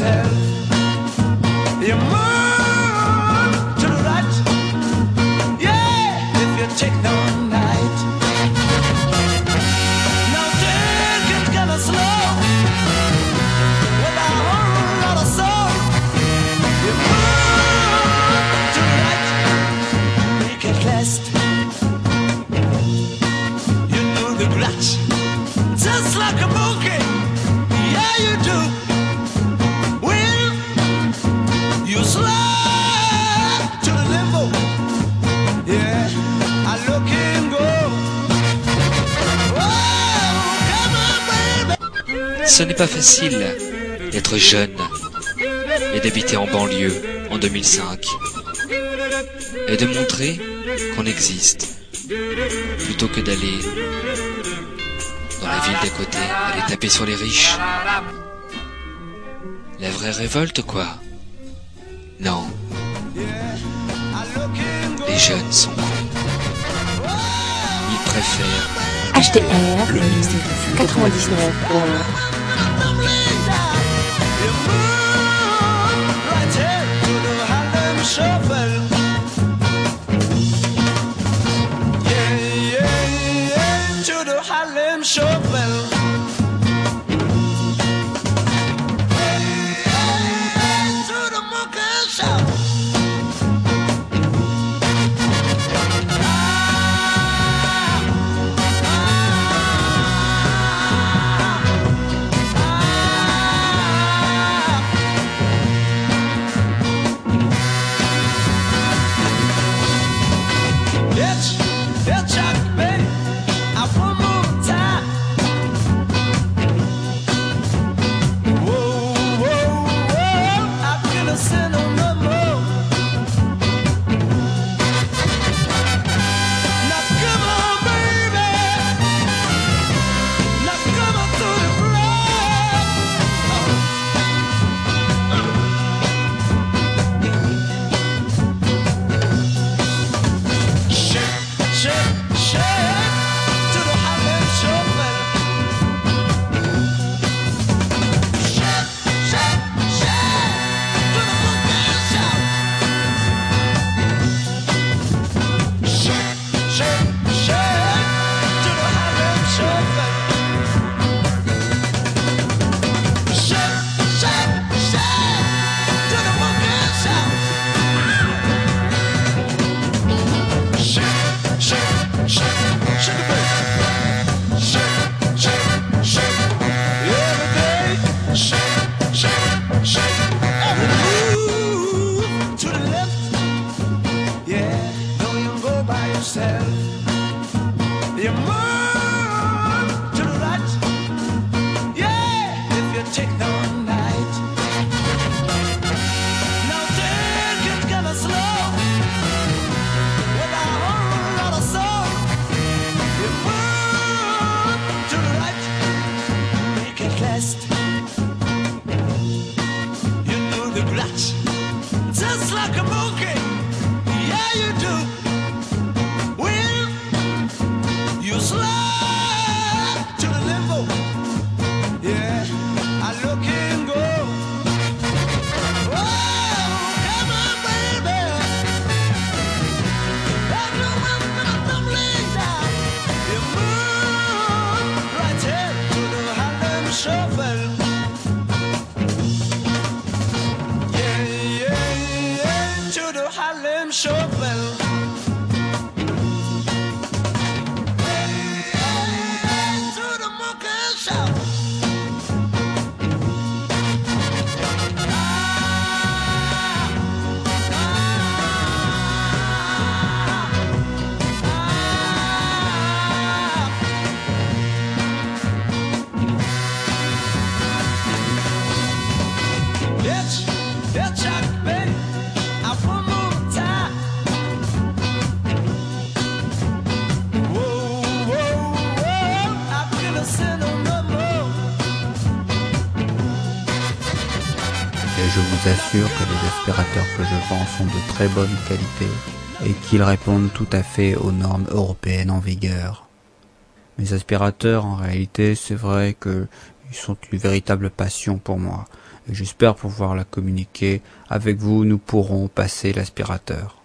yourself. Ce n'est pas facile d'être jeune et d'habiter en banlieue en 2005 et de montrer qu'on existe plutôt que d'aller dans la ville d'à côté, aller taper sur les riches. La vraie révolte, quoi? Non. Les jeunes sont cons. Ils préfèrent HTR le 99. شنو حل مشغل technology. 舍本。je vous assure que les aspirateurs que je vends sont de très bonne qualité et qu'ils répondent tout à fait aux normes européennes en vigueur. Mes aspirateurs, en réalité, c'est vrai qu'ils sont une véritable passion pour moi. J'espère pouvoir la communiquer. Avec vous, nous pourrons passer l'aspirateur.